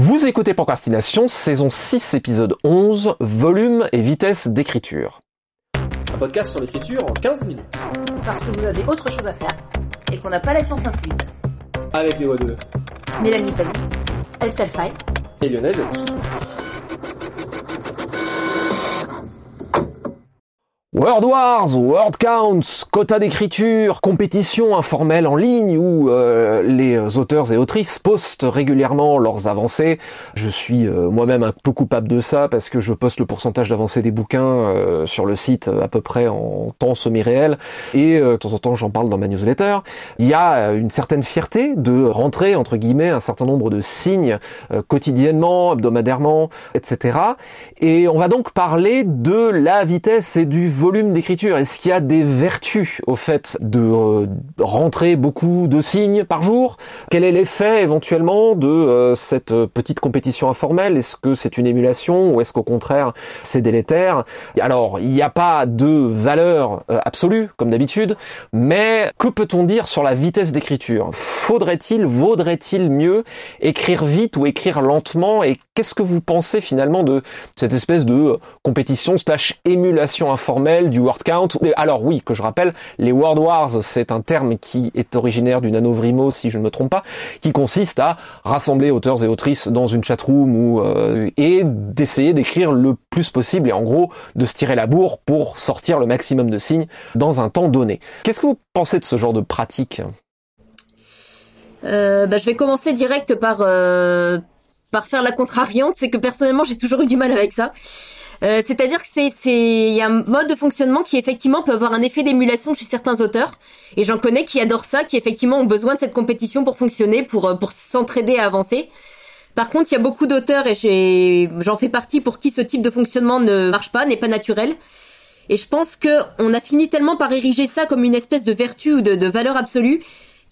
Vous écoutez Procrastination, saison 6, épisode 11, volume et vitesse d'écriture. Un podcast sur l'écriture en 15 minutes. Parce que vous avez autre chose à faire et qu'on n'a pas la science incluse. Avec les voix de Mélanie Fazi, Estelle Fay et Lionel. Word Wars, Word Counts, quota d'écriture, compétition informelle en ligne où euh, les auteurs et autrices postent régulièrement leurs avancées. Je suis euh, moi-même un peu coupable de ça parce que je poste le pourcentage d'avancées des bouquins euh, sur le site à peu près en temps semi-réel et de temps en temps j'en parle dans ma newsletter. Il y a une certaine fierté de rentrer entre guillemets un certain nombre de signes quotidiennement, hebdomadairement, etc. Et on va donc parler de la vitesse et du volume d'écriture Est-ce qu'il y a des vertus au fait de euh, rentrer beaucoup de signes par jour? Quel est l'effet éventuellement de euh, cette petite compétition informelle? Est-ce que c'est une émulation ou est-ce qu'au contraire c'est délétère? Alors, il n'y a pas de valeur euh, absolue comme d'habitude, mais que peut-on dire sur la vitesse d'écriture? Faudrait-il, vaudrait-il mieux écrire vite ou écrire lentement? Et qu'est-ce que vous pensez finalement de cette espèce de compétition slash émulation informelle du word count. Alors oui, que je rappelle, les word wars, c'est un terme qui est originaire du nanovrimo, si je ne me trompe pas, qui consiste à rassembler auteurs et autrices dans une chatroom ou euh, et d'essayer d'écrire le plus possible et en gros de se tirer la bourre pour sortir le maximum de signes dans un temps donné. Qu'est-ce que vous pensez de ce genre de pratique? Euh, bah, je vais commencer direct euh, par faire la contrariante, c'est que personnellement j'ai toujours eu du mal avec ça. Euh, c'est-à-dire que c'est y a un mode de fonctionnement qui effectivement peut avoir un effet d'émulation chez certains auteurs et j'en connais qui adorent ça, qui effectivement ont besoin de cette compétition pour fonctionner, pour euh, pour s'entraider à avancer. Par contre, il y a beaucoup d'auteurs et j'en fais partie pour qui ce type de fonctionnement ne marche pas, n'est pas naturel. Et je pense que on a fini tellement par ériger ça comme une espèce de vertu ou de, de valeur absolue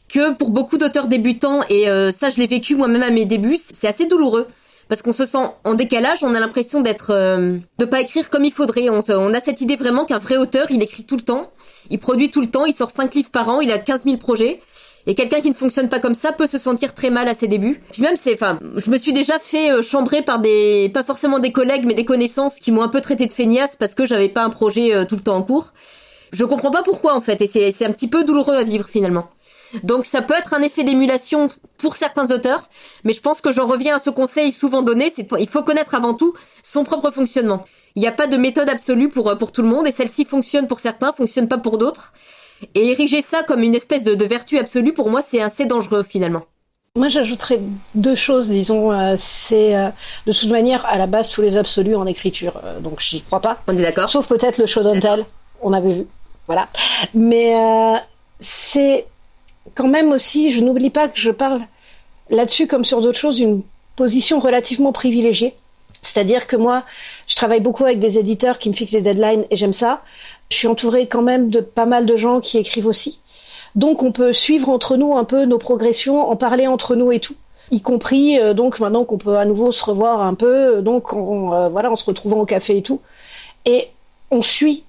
que pour beaucoup d'auteurs débutants et euh, ça je l'ai vécu moi-même à mes débuts, c'est assez douloureux parce qu'on se sent en décalage, on a l'impression d'être euh, de pas écrire comme il faudrait. On, on a cette idée vraiment qu'un vrai auteur, il écrit tout le temps, il produit tout le temps, il sort 5 livres par an, il a 15 000 projets. Et quelqu'un qui ne fonctionne pas comme ça peut se sentir très mal à ses débuts. Puis même c'est, enfin, je me suis déjà fait euh, chambrer par des, pas forcément des collègues, mais des connaissances qui m'ont un peu traité de feignasse parce que j'avais pas un projet euh, tout le temps en cours. Je comprends pas pourquoi en fait, et c'est, c'est un petit peu douloureux à vivre finalement. Donc ça peut être un effet d'émulation pour certains auteurs, mais je pense que j'en reviens à ce conseil souvent donné, c'est il faut connaître avant tout son propre fonctionnement. Il n'y a pas de méthode absolue pour pour tout le monde et celle-ci fonctionne pour certains, fonctionne pas pour d'autres. Et ériger ça comme une espèce de, vertu absolue, pour moi, c'est assez dangereux finalement. Moi, j'ajouterais deux choses, disons. Euh, c'est euh, de toute manière à la base tous les absolus en écriture, euh, donc j'y crois pas. On est d'accord. Sauf peut-être le show on avait vu, voilà. Mais c'est quand même aussi, je n'oublie pas que je parle là-dessus comme sur d'autres choses d'une position relativement privilégiée. C'est-à-dire que moi, je travaille beaucoup avec des éditeurs qui me fixent des deadlines et j'aime ça. Je suis entourée quand même de pas mal de gens qui écrivent aussi. Donc on peut suivre entre nous un peu nos progressions, en parler entre nous et tout. Y compris euh, donc maintenant qu'on peut à nouveau se revoir un peu, donc on, euh, voilà, en se retrouvant au café et tout. Et on suit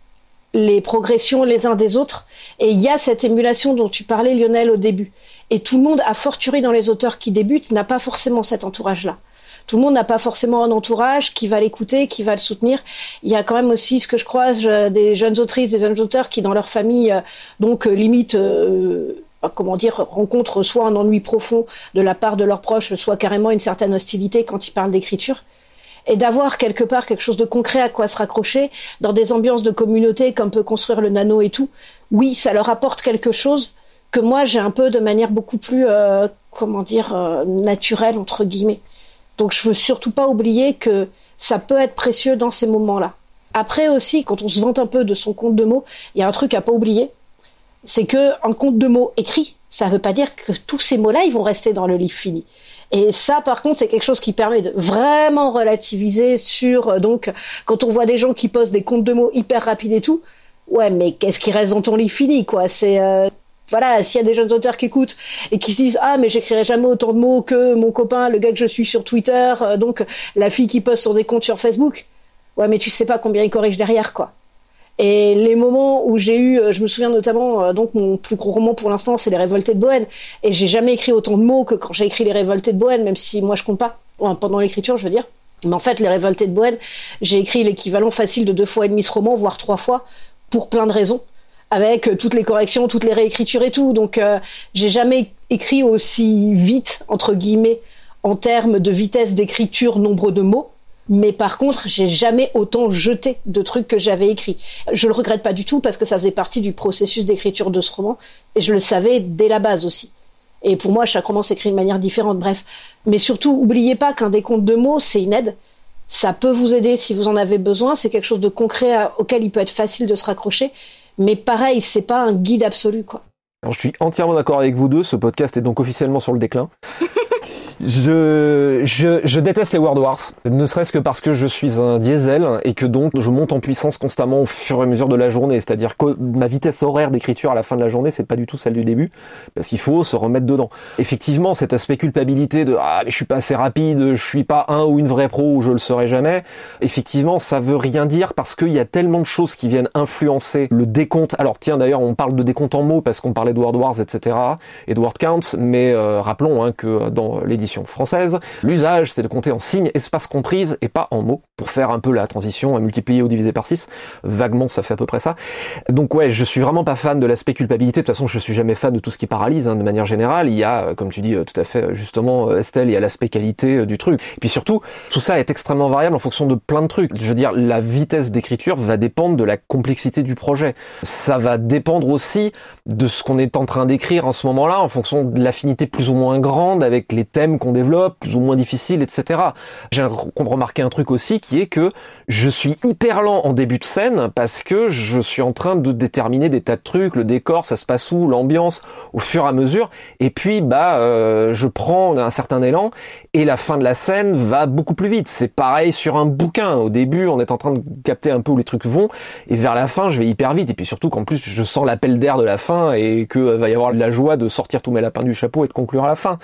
les progressions les uns des autres. Et il y a cette émulation dont tu parlais, Lionel, au début. Et tout le monde, a fortiori dans les auteurs qui débutent, n'a pas forcément cet entourage-là. Tout le monde n'a pas forcément un entourage qui va l'écouter, qui va le soutenir. Il y a quand même aussi ce que je croise euh, des jeunes autrices, des jeunes auteurs qui, dans leur famille, euh, donc euh, limite, comment dire, rencontrent soit un ennui profond de la part de leurs proches, soit carrément une certaine hostilité quand ils parlent d'écriture et d'avoir quelque part quelque chose de concret à quoi se raccrocher dans des ambiances de communauté comme peut construire le nano et tout, oui, ça leur apporte quelque chose que moi j'ai un peu de manière beaucoup plus, euh, comment dire, euh, naturelle entre guillemets. Donc je veux surtout pas oublier que ça peut être précieux dans ces moments-là. Après aussi, quand on se vante un peu de son compte de mots, il y a un truc à pas oublier, c'est que un compte de mots écrit, ça veut pas dire que tous ces mots-là ils vont rester dans le livre fini. Et ça, par contre, c'est quelque chose qui permet de vraiment relativiser sur, euh, donc, quand on voit des gens qui postent des comptes de mots hyper rapides et tout, ouais, mais qu'est-ce qui reste dans ton lit fini, quoi? C'est, euh, voilà, s'il y a des jeunes auteurs qui écoutent et qui se disent ah mais j'écrirai jamais autant de mots que mon copain, le gars que je suis sur Twitter, euh, donc la fille qui poste sur des comptes sur Facebook, ouais, mais tu sais pas combien il corrige derrière, quoi. Et les moments où j'ai eu, euh, je me souviens notamment, euh, donc mon plus gros roman pour l'instant, c'est Les Révoltés de Bohème. Et j'ai jamais écrit autant de mots que quand j'ai écrit Les Révoltés de Bohème, même si moi je compte pas. pendant l'écriture, je veux dire. Mais en fait, Les Révoltés de Bohème, j'ai écrit l'équivalent facile de deux fois et demi ce roman, voire trois fois, pour plein de raisons, avec euh, toutes les corrections, toutes les réécritures et tout. Donc, j'ai jamais écrit aussi vite, entre guillemets, en termes de vitesse d'écriture, nombre de mots. Mais par contre, j'ai jamais autant jeté de trucs que j'avais écrits. Je le regrette pas du tout parce que ça faisait partie du processus d'écriture de ce roman et je le savais dès la base aussi. Et pour moi, chaque roman s'écrit de manière différente. Bref, mais surtout, oubliez pas qu'un décompte de mots, c'est une aide. Ça peut vous aider si vous en avez besoin. C'est quelque chose de concret auquel il peut être facile de se raccrocher. Mais pareil, c'est pas un guide absolu, quoi. Alors, je suis entièrement d'accord avec vous deux. Ce podcast est donc officiellement sur le déclin. Je, je, je, déteste les World Wars, ne serait-ce que parce que je suis un diesel et que donc je monte en puissance constamment au fur et à mesure de la journée. C'est-à-dire que ma vitesse horaire d'écriture à la fin de la journée, c'est pas du tout celle du début, parce qu'il faut se remettre dedans. Effectivement, cet aspect culpabilité de ah mais je suis pas assez rapide, je suis pas un ou une vraie pro ou je le serai jamais. Effectivement, ça veut rien dire parce qu'il y a tellement de choses qui viennent influencer le décompte. Alors tiens d'ailleurs, on parle de décompte en mots parce qu'on parlait de World Wars, etc. et de Word Counts, mais euh, rappelons hein, que dans l'édition française. L'usage, c'est de compter en signes, espace comprise et pas en mots, pour faire un peu la transition à multiplier ou diviser par 6. Vaguement, ça fait à peu près ça. Donc ouais, je suis vraiment pas fan de l'aspect culpabilité. De toute façon, je suis jamais fan de tout ce qui paralyse, hein, de manière générale. Il y a, comme tu dis euh, tout à fait justement, euh, Estelle, il y a l'aspect qualité euh, du truc. Et puis surtout, tout ça est extrêmement variable en fonction de plein de trucs. Je veux dire, la vitesse d'écriture va dépendre de la complexité du projet. Ça va dépendre aussi de ce qu'on est en train d'écrire en ce moment-là, en fonction de l'affinité plus ou moins grande avec les thèmes qu'on développe, plus ou moins difficile, etc. J'ai remarqué un truc aussi qui est que je suis hyper lent en début de scène parce que je suis en train de déterminer des tas de trucs, le décor, ça se passe où, l'ambiance, au fur et à mesure. Et puis bah euh, je prends un certain élan et la fin de la scène va beaucoup plus vite. C'est pareil sur un bouquin. Au début, on est en train de capter un peu où les trucs vont et vers la fin, je vais hyper vite. Et puis surtout qu'en plus, je sens l'appel d'air de la fin et que va y avoir la joie de sortir tous mes lapins du chapeau et de conclure à la fin.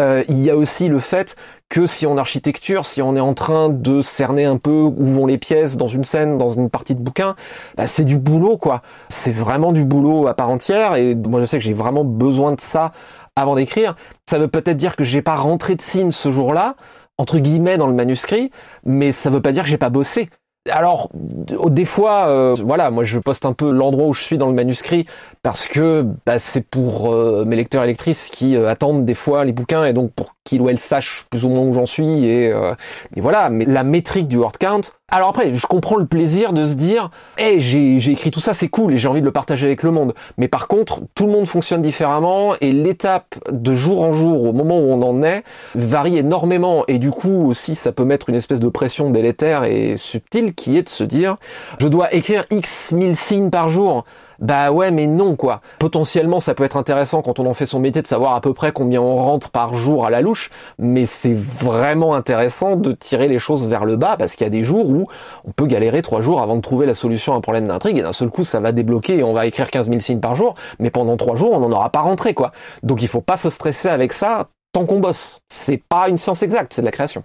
Euh, aussi le fait que si en architecture, si on est en train de cerner un peu où vont les pièces dans une scène, dans une partie de bouquin, bah c'est du boulot quoi. C'est vraiment du boulot à part entière et moi je sais que j'ai vraiment besoin de ça avant d'écrire. Ça veut peut-être dire que j'ai pas rentré de signe ce jour-là, entre guillemets dans le manuscrit, mais ça veut pas dire que j'ai pas bossé. Alors, des fois, euh, voilà, moi je poste un peu l'endroit où je suis dans le manuscrit parce que bah, c'est pour euh, mes lecteurs et lectrices qui euh, attendent des fois les bouquins et donc pour qu'il ou elle sache plus ou moins où j'en suis et, euh, et, voilà. Mais la métrique du word count. Alors après, je comprends le plaisir de se dire, hey, j'ai écrit tout ça, c'est cool et j'ai envie de le partager avec le monde. Mais par contre, tout le monde fonctionne différemment et l'étape de jour en jour, au moment où on en est, varie énormément et du coup aussi, ça peut mettre une espèce de pression délétère et subtile qui est de se dire, je dois écrire x mille signes par jour. Bah ouais, mais non quoi. Potentiellement, ça peut être intéressant quand on en fait son métier de savoir à peu près combien on rentre par jour à la louche, mais c'est vraiment intéressant de tirer les choses vers le bas parce qu'il y a des jours où on peut galérer trois jours avant de trouver la solution à un problème d'intrigue et d'un seul coup ça va débloquer et on va écrire 15 000 signes par jour, mais pendant trois jours on n'en aura pas rentré quoi. Donc il faut pas se stresser avec ça tant qu'on bosse. C'est pas une science exacte, c'est de la création.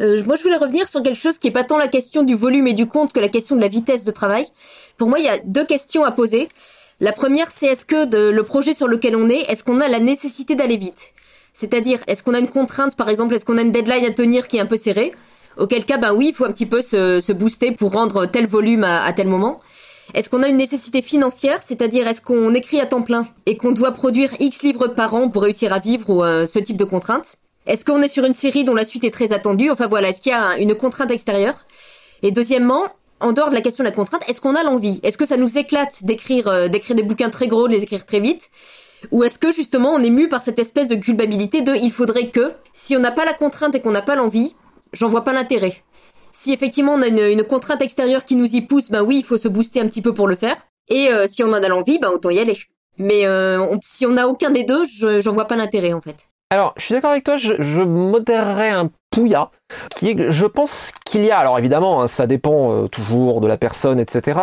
Euh, moi, je voulais revenir sur quelque chose qui est pas tant la question du volume et du compte que la question de la vitesse de travail. Pour moi, il y a deux questions à poser. La première, c'est est-ce que de, le projet sur lequel on est, est-ce qu'on a la nécessité d'aller vite? C'est-à-dire, est-ce qu'on a une contrainte, par exemple, est-ce qu'on a une deadline à tenir qui est un peu serrée? Auquel cas, ben oui, il faut un petit peu se, booster pour rendre tel volume à, à tel moment. Est-ce qu'on a une nécessité financière, c'est-à-dire est-ce qu'on écrit à temps plein et qu'on doit produire X livres par an pour réussir à vivre ou euh, ce type de contrainte? Est-ce qu'on est sur une série dont la suite est très attendue? Enfin voilà, est-ce qu'il y a une contrainte extérieure? Et deuxièmement, en dehors de la question de la contrainte, est-ce qu'on a l'envie? Est-ce que ça nous éclate d'écrire euh, d'écrire des bouquins très gros, de les écrire très vite? Ou est-ce que justement on est mu par cette espèce de culpabilité de il faudrait que si on n'a pas la contrainte et qu'on n'a pas l'envie, j'en vois pas l'intérêt. Si effectivement on a une, contrainte extérieure qui nous y pousse, ben oui, il faut se booster un petit peu pour le faire. Et euh, si on en a l'envie, ben autant y aller. Mais euh, si on n'a aucun des deux, j'en vois pas l'intérêt en fait. Alors, je suis d'accord avec toi, je, je modérerais un pouya, qui est, je pense qu'il y a, alors évidemment, hein, ça dépend euh, toujours de la personne, etc.,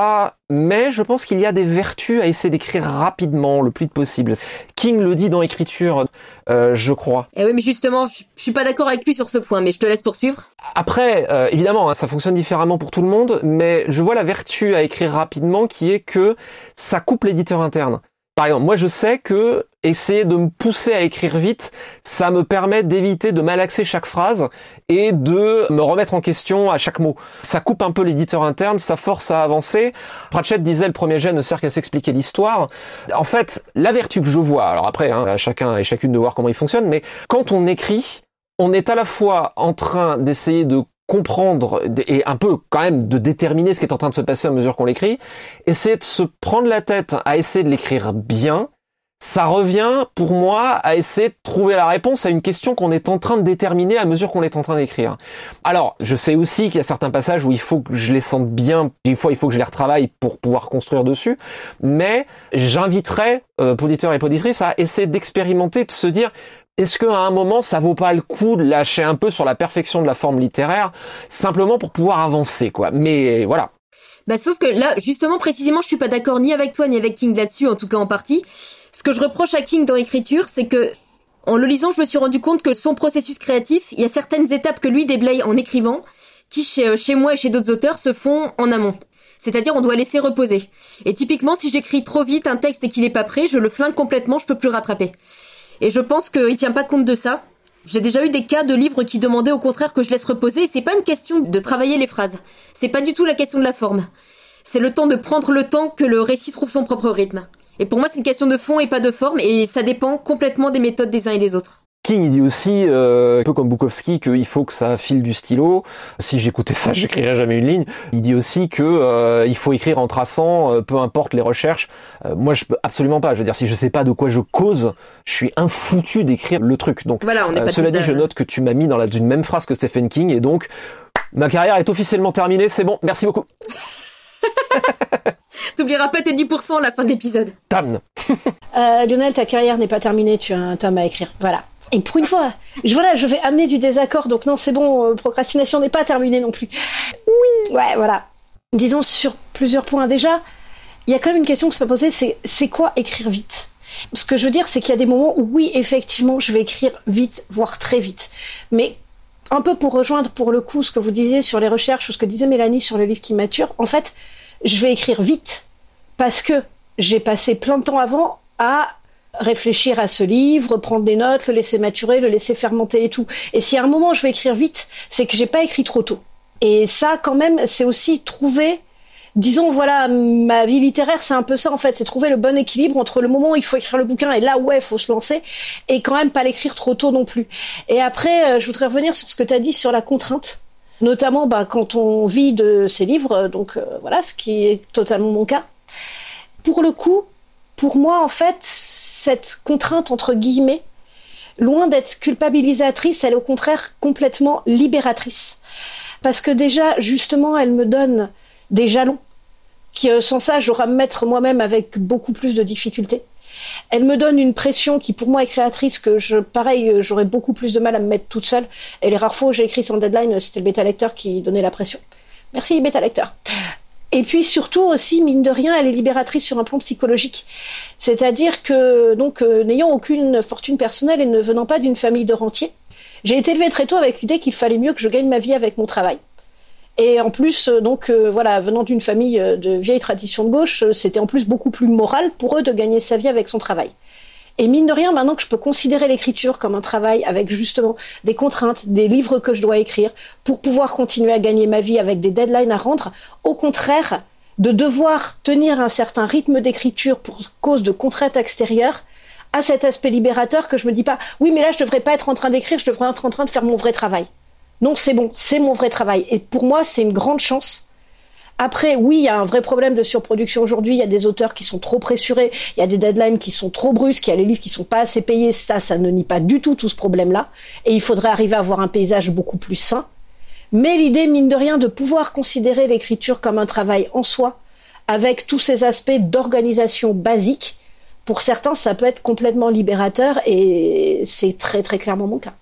mais je pense qu'il y a des vertus à essayer d'écrire rapidement, le plus possible. King le dit dans l'écriture, euh, je crois. Eh oui, mais justement, je suis pas d'accord avec lui sur ce point, mais je te laisse poursuivre. Après, euh, évidemment, hein, ça fonctionne différemment pour tout le monde, mais je vois la vertu à écrire rapidement qui est que ça coupe l'éditeur interne. Par exemple, moi je sais que essayer de me pousser à écrire vite, ça me permet d'éviter de malaxer chaque phrase et de me remettre en question à chaque mot. Ça coupe un peu l'éditeur interne, ça force à avancer. Pratchett disait le premier jet ne sert qu'à s'expliquer l'histoire. En fait, la vertu que je vois, alors après, hein, à chacun et chacune de voir comment il fonctionne, mais quand on écrit, on est à la fois en train d'essayer de comprendre et un peu quand même de déterminer ce qui est en train de se passer à mesure qu'on l'écrit, essayer de se prendre la tête à essayer de l'écrire bien, ça revient pour moi à essayer de trouver la réponse à une question qu'on est en train de déterminer à mesure qu'on est en train d'écrire. Alors, je sais aussi qu'il y a certains passages où il faut que je les sente bien, des fois il faut que je les retravaille pour pouvoir construire dessus, mais j'inviterais euh, auditeurs et poditrices à essayer d'expérimenter, de se dire est-ce qu'à un moment ça vaut pas le coup de lâcher un peu sur la perfection de la forme littéraire simplement pour pouvoir avancer quoi. Mais voilà. Bah sauf que là justement précisément je suis pas d'accord ni avec toi ni avec King là-dessus en tout cas en partie ce que je reproche à King dans l'écriture c'est que en le lisant je me suis rendu compte que son processus créatif il y a certaines étapes que lui déblaye en écrivant qui chez, euh, moi et chez d'autres auteurs se font en amont c'est-à-dire on doit laisser reposer. Et typiquement, si j'écris trop vite un texte et qu'il est pas prêt, je le flingue complètement, je peux plus rattraper. Et je pense qu'il tient pas compte de ça. J'ai déjà eu des cas de livres qui demandaient au contraire que je laisse reposer et c'est pas une question de travailler les phrases. C'est pas du tout la question de la forme. C'est le temps de prendre le temps que le récit trouve son propre rythme. Et pour moi, c'est une question de fond et pas de forme et ça dépend complètement des méthodes des uns et des autres. King il dit aussi, euh, un peu comme Bukowski, qu'il faut que ça file du stylo. Si j'écoutais ça, j'écrirais jamais une ligne. Il dit aussi que euh, il faut écrire en traçant, euh, peu importe les recherches. moi, je peux absolument pas. Je veux dire, si je sais pas de quoi je cause, je suis infoutu d'écrire le truc. Donc, voilà, on est pas cela dit, je note que tu m'as mis dans la une même phrase que Stephen King, et donc ma carrière est officiellement terminée. C'est bon, merci beaucoup. T'oublieras pas tes 10% à la fin de l'épisode. Tam. Lionel, ta carrière n'est pas terminée, tu as un tome à écrire. Voilà. Et pour une fois, je, voilà, je vais amener du désaccord, donc non, c'est bon, euh, procrastination n'est pas terminée non plus. Oui, ouais, voilà. Disons sur plusieurs points. Déjà, il y a quand même une question que se peut poser, c'est c'est quoi écrire vite? Ce que je veux dire, c'est qu'il y a des moments où oui, effectivement, je vais écrire vite, voire très vite. Mais un peu pour rejoindre pour le coup ce que vous disiez sur les recherches ou ce que disait Mélanie sur le livre qui mature, en fait, je vais écrire vite parce que j'ai passé plein de temps avant à réfléchir à ce livre, prendre des notes, le laisser maturer, le laisser fermenter et tout. Et si à un moment je vais écrire vite, c'est que j'ai pas écrit trop tôt. Et ça, quand même, c'est aussi trouver, disons, voilà, ma vie littéraire, c'est un peu ça en fait, c'est trouver le bon équilibre entre le moment où il faut écrire le bouquin et là ouais, il faut se lancer, et quand même pas l'écrire trop tôt non plus. Et après, euh, je voudrais revenir sur ce que tu as dit sur la contrainte notamment bah, quand on vit de ces livres, donc euh, voilà, ce qui est totalement mon cas. Pour le coup, pour moi, en fait, cette contrainte entre guillemets, loin d'être culpabilisatrice, elle est au contraire complètement libératrice. Parce que déjà, justement, elle me donne des jalons qui, euh, sans ça, j'aurais à me mettre moi-même avec beaucoup plus de difficultés. Elle me donne une pression qui, pour moi, est créatrice, que je, pareil, euh, j'aurais beaucoup plus de mal à me mettre toute seule. Et les rares fois où j'ai écrit sans deadline, c'était le bêta lecteur qui donnait la pression. Merci, bêta lecteur. Et puis surtout aussi, mine de rien, elle est libératrice sur un plan psychologique. C'est-à-dire que, donc, euh, n'ayant aucune fortune personnelle et ne venant pas d'une famille de rentiers, j'ai été élevée très tôt avec l'idée qu'il fallait mieux que je gagne ma vie avec mon travail. Et en plus, euh, donc euh, voilà, venant d'une famille de vieille tradition de gauche, c'était en plus beaucoup plus moral pour eux de gagner sa vie avec son travail. Et mine de rien, maintenant que je peux considérer l'écriture comme un travail avec justement des contraintes, des livres que je dois écrire pour pouvoir continuer à gagner ma vie avec des deadlines à rendre, au contraire, de devoir tenir un certain rythme d'écriture pour cause de contraintes extérieures, à cet aspect libérateur que je me dis pas, oui, mais là, je devrais pas être en train d'écrire, je devrais être en train de faire mon vrai travail. Non, c'est bon, c'est mon vrai travail. Et pour moi, c'est une grande chance après, oui, il y a un vrai problème de surproduction aujourd'hui. Il y a des auteurs qui sont trop pressurés, il y a des deadlines qui sont trop brusques, il y a les livres qui sont pas assez payés. Ça, ça ne nie pas du tout tout ce problème-là. Et il faudrait arriver à avoir un paysage beaucoup plus sain. Mais l'idée, mine de rien, de pouvoir considérer l'écriture comme un travail en soi, avec tous ces aspects d'organisation basique, pour certains, ça peut être complètement libérateur et c'est très très clairement mon cas.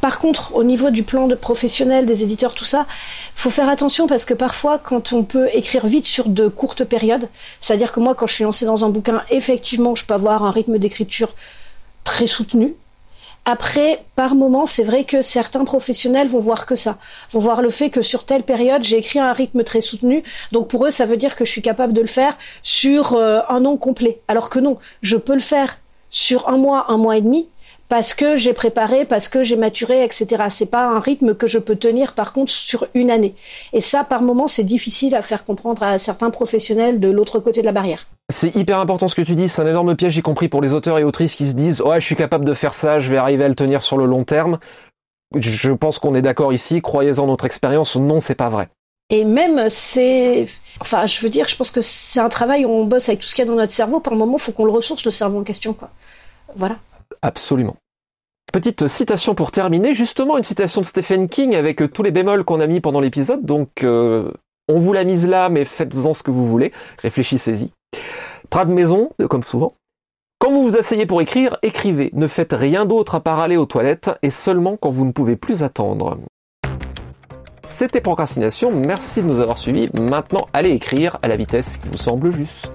Par contre, au niveau du plan de professionnel, des éditeurs, tout ça, faut faire attention parce que parfois, quand on peut écrire vite sur de courtes périodes, c'est-à-dire que moi, quand je suis lancée dans un bouquin, effectivement, je peux avoir un rythme d'écriture très soutenu. Après, par moment, c'est vrai que certains professionnels vont voir que ça, vont voir le fait que sur telle période, j'ai écrit un rythme très soutenu. Donc pour eux, ça veut dire que je suis capable de le faire sur euh, un an complet. Alors que non, je peux le faire sur un mois, un mois et demi, parce que j'ai préparé, parce que j'ai maturé, etc. C'est pas un rythme que je peux tenir par contre sur une année. Et ça, par moment, c'est difficile à faire comprendre à certains professionnels de l'autre côté de la barrière. C'est hyper important ce que tu dis, c'est un énorme piège, y compris pour les auteurs et autrices qui se disent ouais je suis capable de faire ça, je vais arriver à le tenir sur le long terme. Je pense qu'on est d'accord ici, croyez-en notre expérience, non c'est pas vrai. Et même, c'est, enfin, je veux dire, je pense que c'est un travail où on bosse avec tout ce qu'il y a dans notre cerveau. Par moment, il faut qu'on le ressource, le cerveau en question, quoi. Voilà. Absolument. Petite citation pour terminer, justement une citation de Stephen King avec tous les bémols qu'on a mis pendant l'épisode, donc euh, on vous l'a mise là, mais faites-en ce que vous voulez, réfléchissez-y. Trad maison, comme souvent. Quand vous vous asseyez pour écrire, écrivez, ne faites rien d'autre à part aller aux toilettes, et seulement quand vous ne pouvez plus attendre. C'était Procrastination, merci de nous avoir suivis. Maintenant, allez écrire à la vitesse qui vous semble juste.